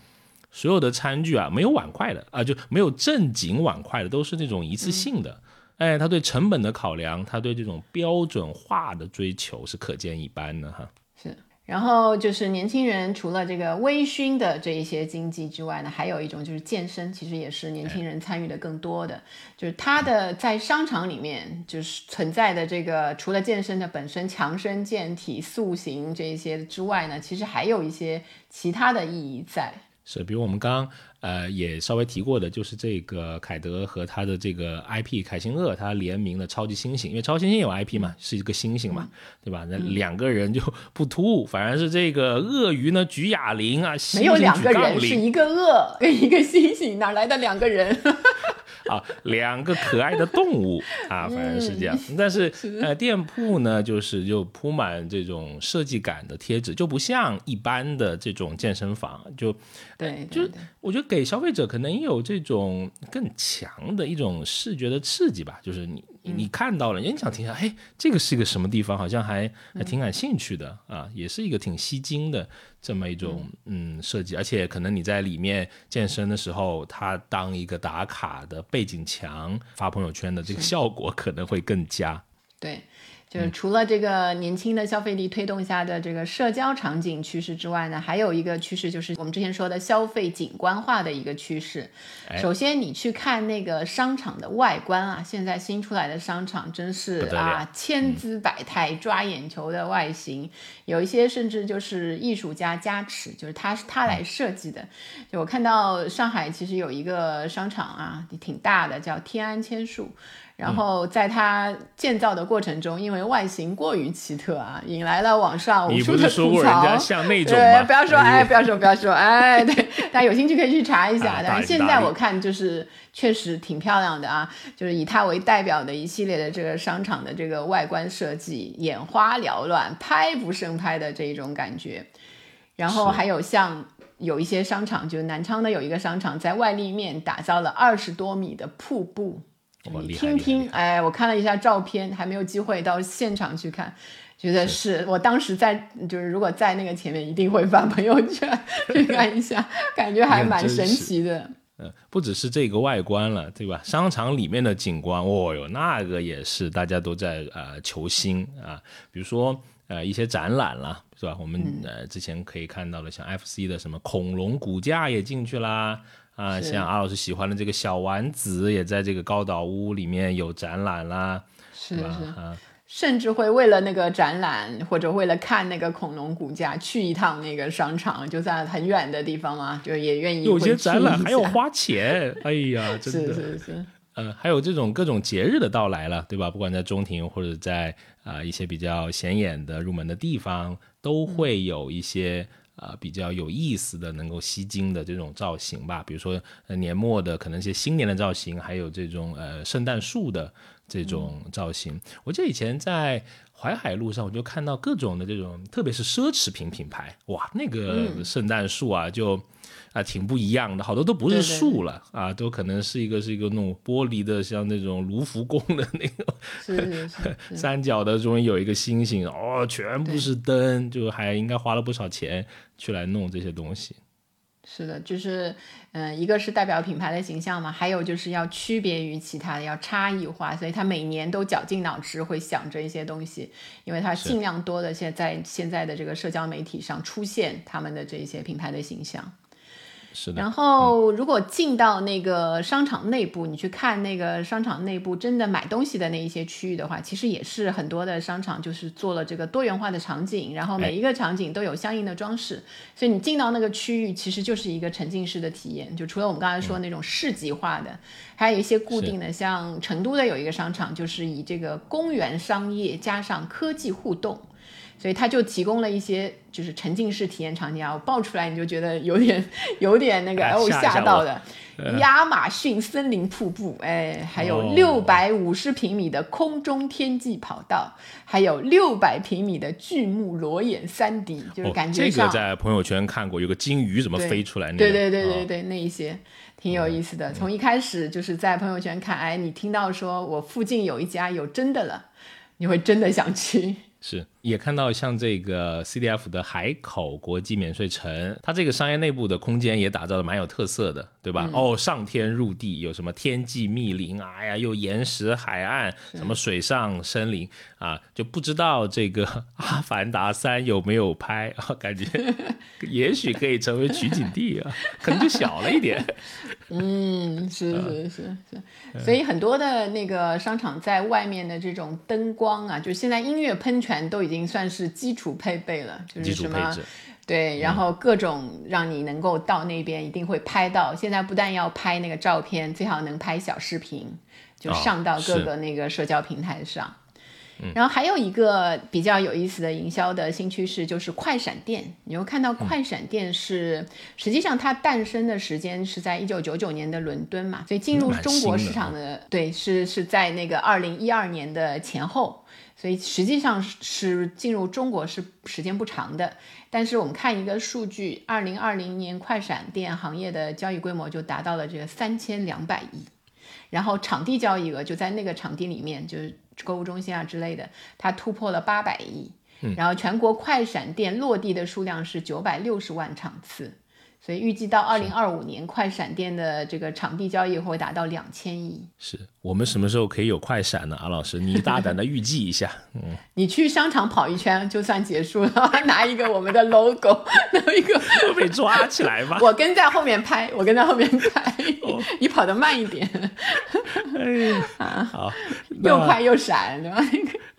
所有的餐具啊没有碗筷的啊，就没有正经碗筷的，都是那种一次性的。哎，他对成本的考量，他对这种标准化的追求是可见一斑的哈。是，然后就是年轻人除了这个微醺的这一些经济之外呢，还有一种就是健身，其实也是年轻人参与的更多的。就是他的在商场里面就是存在的这个，除了健身的本身强身健体、塑形这一些之外呢，其实还有一些其他的意义在。是，比如我们刚呃也稍微提过的，就是这个凯德和他的这个 IP 凯星鳄，他联名的超级猩猩，因为超猩猩有 IP 嘛，是一个猩猩嘛，对吧？那两个人就不突兀，反而是这个鳄鱼呢举哑铃啊，没有两个人，是一个鳄跟一个猩猩，哪来的两个人？[LAUGHS] 啊，两个可爱的动物啊，反正是这样。但是呃，店铺呢，就是就铺满这种设计感的贴纸，就不像一般的这种健身房，就对，就我觉得给消费者可能有这种更强的一种视觉的刺激吧。就是你你看到了，你想听一下，哎，这个是一个什么地方？好像还还挺感兴趣的啊，也是一个挺吸睛的这么一种嗯设计，而且可能你在里面健身的时候，它当一个打卡的背景墙发朋友圈的这个效果可能会更佳。对。就是除了这个年轻的消费力推动下的这个社交场景趋势之外呢，还有一个趋势就是我们之前说的消费景观化的一个趋势。首先，你去看那个商场的外观啊，现在新出来的商场真是啊千姿百态、抓眼球的外形，有一些甚至就是艺术家加持，就是他是他来设计的。就我看到上海其实有一个商场啊，挺大的，叫天安千树。然后在它建造的过程中，因为外形过于奇特啊，引来了网上无数的吐槽。像那种对，不要说哎，不要说不要说哎，对，大家有兴趣可以去查一下。但是现在我看就是确实挺漂亮的啊，就是以它为代表的一系列的这个商场的这个外观设计，眼花缭乱、拍不胜拍的这一种感觉。然后还有像有一些商场，就是南昌的有一个商场，在外立面打造了二十多米的瀑布。你听听，哎，我看了一下照片，还没有机会到现场去看，觉得是我当时在，就是如果在那个前面，一定会发朋友圈去看一下，感觉还蛮神奇的。嗯，不只是这个外观了，对吧？商场里面的景观，哦哟，那个也是大家都在呃求新啊，比如说呃一些展览啦，是吧？我们呃之前可以看到的，像 FC 的什么恐龙骨架也进去啦。啊，像阿老师喜欢的这个小丸子，也在这个高岛屋里面有展览啦，是啊，甚至会为了那个展览或者为了看那个恐龙骨架去一趟那个商场，就在很远的地方嘛，就也愿意。有些展览还要花钱，哎呀，[LAUGHS] 真的是是是，呃，还有这种各种节日的到来了，对吧？不管在中庭或者在啊一些比较显眼的入门的地方，都会有一些。啊，比较有意思的、能够吸睛的这种造型吧，比如说呃年末的可能一些新年的造型，还有这种呃圣诞树的这种造型。我记得以前在淮海路上，我就看到各种的这种，特别是奢侈品品牌，哇，那个圣诞树啊就。啊，挺不一样的，好多都不是树了啊，都可能是一个是一个那种玻璃的，像那种卢浮宫的那种是是是 [LAUGHS] 三角的，中间有一个星星，哦，全部是灯，就还应该花了不少钱去来弄这些东西。是的，就是嗯，一个是代表品牌的形象嘛，还有就是要区别于其他的，要差异化，所以他每年都绞尽脑汁会想着一些东西，因为他尽量多的现在现在的这个社交媒体上出现他们的这些品牌的形象。然后，如果进到那个商场内部，你去看那个商场内部真的买东西的那一些区域的话，其实也是很多的商场就是做了这个多元化的场景，然后每一个场景都有相应的装饰，所以你进到那个区域其实就是一个沉浸式的体验。就除了我们刚才说那种市集化的，还有一些固定的，像成都的有一个商场，就是以这个公园商业加上科技互动。所以他就提供了一些就是沉浸式体验场景啊，我报出来你就觉得有点有点那个哦吓到的，亚马逊森林瀑布，哎，还有六百五十平米的空中天际跑道，还有六百平米的巨幕裸眼三 D，就是感觉这个在朋友圈看过，有个金鱼怎么飞出来？对对对对对，那一些挺有意思的。从一开始就是在朋友圈看，哎，你听到说我附近有一家有真的了，你会真的想去。是，也看到像这个 CDF 的海口国际免税城，它这个商业内部的空间也打造的蛮有特色的，对吧？哦，上天入地，有什么天际密林，哎呀，又岩石海岸，什么水上森林啊，就不知道这个 [LAUGHS]《阿凡达三》有没有拍啊？[LAUGHS] 感觉 [LAUGHS] 也许可以成为取景地啊，可能就小了一点。嗯，是是是是，所以很多的那个商场在外面的这种灯光啊，就现在音乐喷泉都已经算是基础配备了，就是什么对，然后各种让你能够到那边一定会拍到。现在不但要拍那个照片，最好能拍小视频，就上到各个那个社交平台上。然后还有一个比较有意思的营销的新趋势，就是快闪店。你会看到快闪店是，实际上它诞生的时间是在一九九九年的伦敦嘛，所以进入中国市场的对是是在那个二零一二年的前后，所以实际上是进入中国是时间不长的。但是我们看一个数据，二零二零年快闪店行业的交易规模就达到了这个三千两百亿。然后场地交易额就在那个场地里面，就是购物中心啊之类的，它突破了八百亿。然后全国快闪店落地的数量是九百六十万场次。所以预计到二零二五年，快闪店的这个场地交易会达到两千亿。是我们什么时候可以有快闪呢？阿老师，你大胆的预计一下。嗯，[LAUGHS] 你去商场跑一圈就算结束了，拿一个我们的 logo，[LAUGHS] 拿一个被抓起来吧。[LAUGHS] 我跟在后面拍，我跟在后面拍，你跑得慢一点。哎，好，又快又闪，对吧？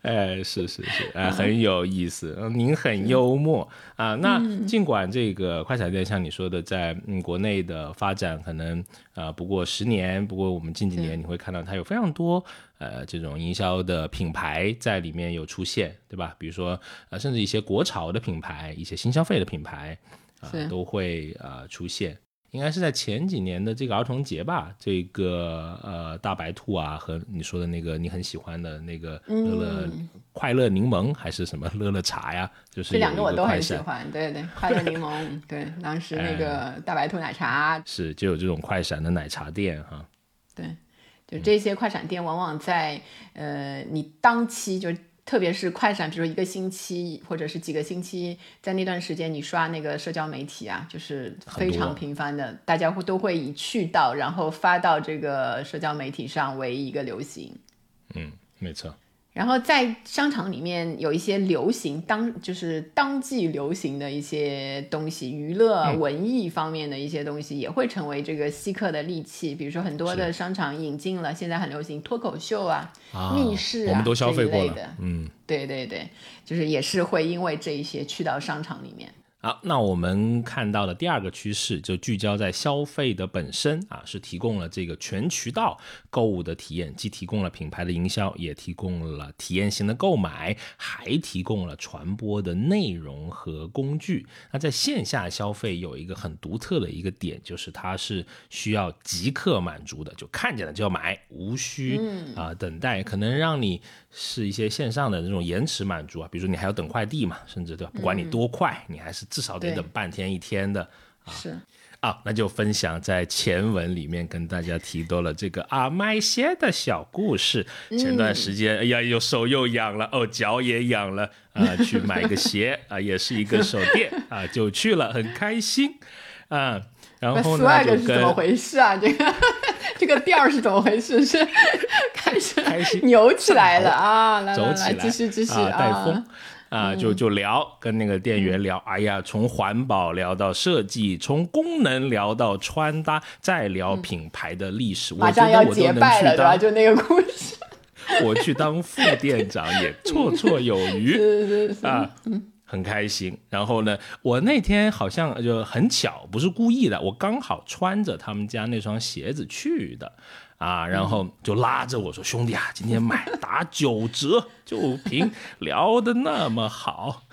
哎，是是是，哎，很有意思。嗯您很幽默啊。那尽管这个快闪店像你说的，在嗯国内的发展可能啊不过十年，不过我们近几年你会看到它有非常多呃这种营销的品牌在里面有出现，对吧？比如说呃甚至一些国潮的品牌，一些新消费的品牌啊都会呃出现。应该是在前几年的这个儿童节吧，这个呃大白兔啊和你说的那个你很喜欢的那个乐乐快乐柠檬还是什么乐乐茶呀，就是这两个我都很喜欢，对对，快乐柠檬，对，当时那个大白兔奶茶是就有这种快闪的奶茶店哈，对，就这些快闪店往往在呃你当期就。特别是快闪，比如说一个星期或者是几个星期，在那段时间你刷那个社交媒体啊，就是非常频繁的，大家会都会以去到然后发到这个社交媒体上为一个流行。嗯，没错。然后在商场里面有一些流行当就是当季流行的一些东西，娱乐文艺方面的一些东西也会成为这个吸客的利器。比如说很多的商场引进了现在很流行脱口秀啊、密室啊这一类的。嗯，对对对，就是也是会因为这一些去到商场里面。好，那我们看到的第二个趋势就聚焦在消费的本身啊，是提供了这个全渠道购物的体验，既提供了品牌的营销，也提供了体验型的购买，还提供了传播的内容和工具。那在线下消费有一个很独特的一个点，就是它是需要即刻满足的，就看见了就要买，无需啊等待，可能让你是一些线上的那种延迟满足啊，比如说你还要等快递嘛，甚至对吧？不管你多快，你还是。至少得等半天一天的啊，是啊，那就分享在前文里面跟大家提到了这个啊买鞋的小故事。前段时间，哎呀，又手又痒了，哦，脚也痒了啊，[LAUGHS] 去买个鞋啊，也是一个手电 [LAUGHS] 啊，就去了，很开心啊。然后呢，就跟怎么回事啊？[LAUGHS] 这个这个店儿是怎么回事？是开始扭起来了啊，来来来，继续继续啊，带风。啊，就就聊，跟那个店员聊，哎呀，从环保聊到设计，从功能聊到穿搭，再聊品牌的历史，我觉得我都能去当，就那个故事，我去当副店长也绰绰有余，[LAUGHS] 啊，很开心。然后呢，我那天好像就很巧，不是故意的，我刚好穿着他们家那双鞋子去的。啊，然后就拉着我说：“兄弟啊，今天买打九折，就凭聊的那么好。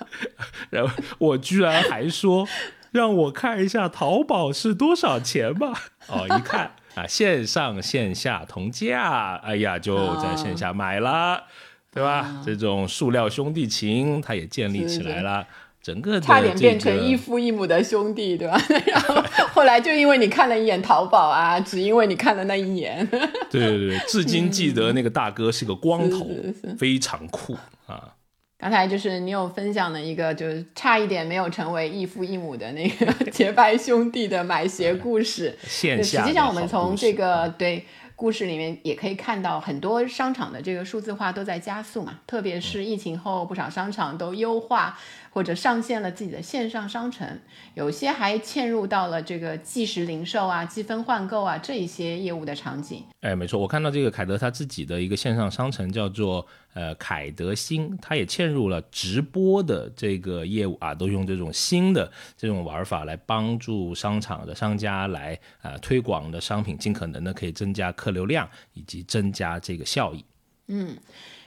[LAUGHS] ”然后我居然还说：“让我看一下淘宝是多少钱吧。”哦，一看啊，线上线下同价，哎呀，就在线下买了，对吧？这种塑料兄弟情，它也建立起来了。整个差点变成异父异母的兄弟，对吧？[LAUGHS] 然后后来就因为你看了一眼淘宝啊，只因为你看了那一眼。[LAUGHS] 对对对，至今记得那个大哥是个光头，非常酷啊。刚才就是你有分享的一个，就是差一点没有成为异父异母的那个 [LAUGHS] 结拜兄弟的买鞋故事。线下实际上我们从这个对。故事里面也可以看到很多商场的这个数字化都在加速嘛，特别是疫情后，不少商场都优化或者上线了自己的线上商城，有些还嵌入到了这个即时零售啊、积分换购啊这一些业务的场景。哎，没错，我看到这个凯德他自己的一个线上商城叫做呃凯德新，他也嵌入了直播的这个业务啊，都用这种新的这种玩法来帮助商场的商家来啊推广的商品，尽可能的可以增加客。流量以及增加这个效益，嗯，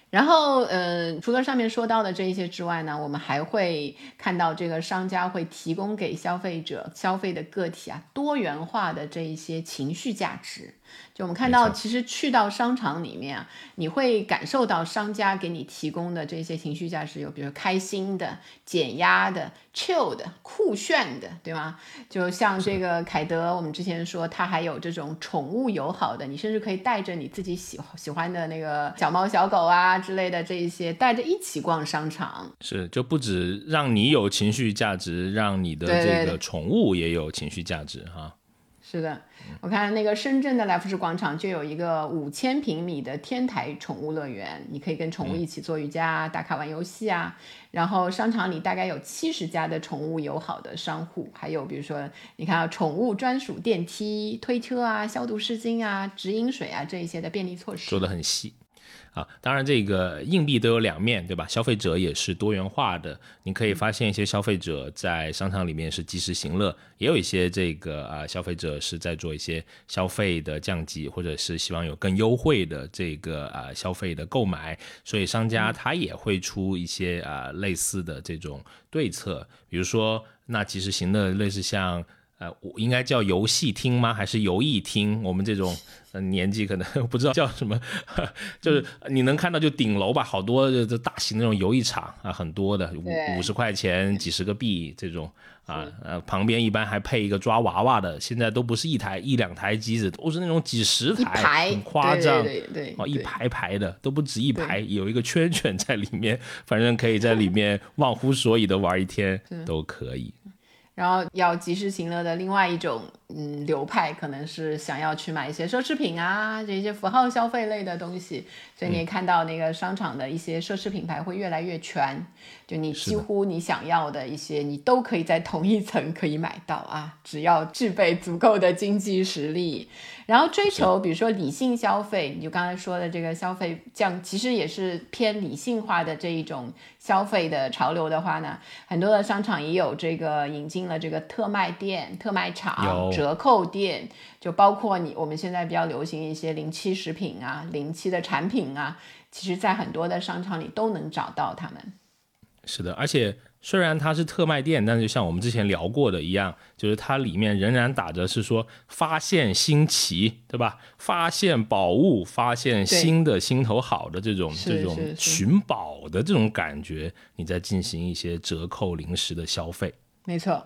然后呃，除了上面说到的这一些之外呢，我们还会看到这个商家会提供给消费者、消费的个体啊多元化的这一些情绪价值。就我们看到，其实去到商场里面啊，你会感受到商家给你提供的这些情绪价值，有比如开心的、减压的、chill 的、酷炫的，对吗？就像这个凯德，我们之前说，它还有这种宠物友好的，你甚至可以带着你自己喜喜欢的那个小猫、小狗啊之类的这一些，带着一起逛商场。是，就不止让你有情绪价值，让你的这个宠物也有情绪价值哈。是的，我看那个深圳的来福士广场就有一个五千平米的天台宠物乐园，你可以跟宠物一起做瑜伽、打卡玩游戏啊。然后商场里大概有七十家的宠物友好的商户，还有比如说你看啊宠物专属电梯、推车啊、消毒湿巾啊、直饮水啊这一些的便利措施，说的很细。啊，当然这个硬币都有两面对吧？消费者也是多元化的，你可以发现一些消费者在商场里面是及时行乐，也有一些这个啊消费者是在做一些消费的降级，或者是希望有更优惠的这个啊消费的购买，所以商家他也会出一些啊类似的这种对策，比如说那及时行乐类似像。呃，我应该叫游戏厅吗？还是游艺厅？我们这种 [LAUGHS] 呃年纪可能不知道叫什么，[LAUGHS] 就是你能看到就顶楼吧，好多这大型那种游艺场啊，很多的五五十块钱几十个币这种啊，呃，旁边一般还配一个抓娃娃的，现在都不是一台一两台机子，都是那种几十台，很夸张，对对，哦，一排排的都不止一排，有一个圈圈在里面，反正可以在里面忘乎所以的玩一天都可以。然后要及时行乐的另外一种。嗯，流派可能是想要去买一些奢侈品啊，这些符号消费类的东西，所以你也看到那个商场的一些奢侈品牌会越来越全，就你几乎你想要的一些，你都可以在同一层可以买到啊，只要具备足够的经济实力，然后追求比如说理性消费，你就刚才说的这个消费降，其实也是偏理性化的这一种消费的潮流的话呢，很多的商场也有这个引进了这个特卖店、特卖场。折扣店就包括你，我们现在比较流行一些零七食品啊、零七的产品啊，其实在很多的商场里都能找到它们。是的，而且虽然它是特卖店，但是像我们之前聊过的一样，就是它里面仍然打着是说发现新奇，对吧？发现宝物、发现新的心头好的这种这种寻宝的这种感觉，你在进行一些折扣零食的消费。没错。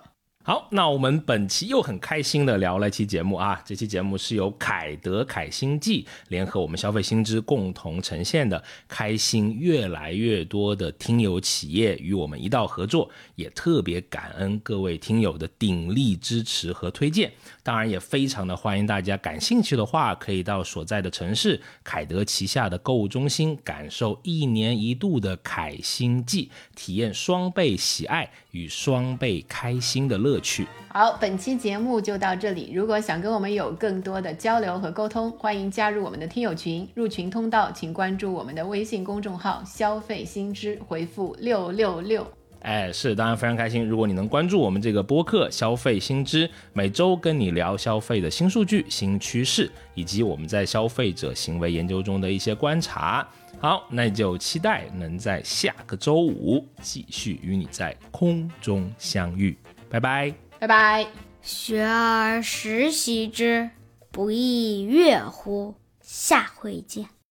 好，那我们本期又很开心的聊了一期节目啊，这期节目是由凯德凯星记联合我们消费新知共同呈现的，开心越来越多的听友企业与我们一道合作，也特别感恩各位听友的鼎力支持和推荐，当然也非常的欢迎大家感兴趣的话，可以到所在的城市凯德旗下的购物中心，感受一年一度的凯星季，体验双倍喜爱与双倍开心的乐。去好，本期节目就到这里。如果想跟我们有更多的交流和沟通，欢迎加入我们的听友群。入群通道，请关注我们的微信公众号“消费新知”，回复六六六。哎，是，当然非常开心。如果你能关注我们这个播客“消费新知”，每周跟你聊消费的新数据、新趋势，以及我们在消费者行为研究中的一些观察。好，那就期待能在下个周五继续与你在空中相遇。拜拜，拜拜。学而时习之，不亦说乎？下回见。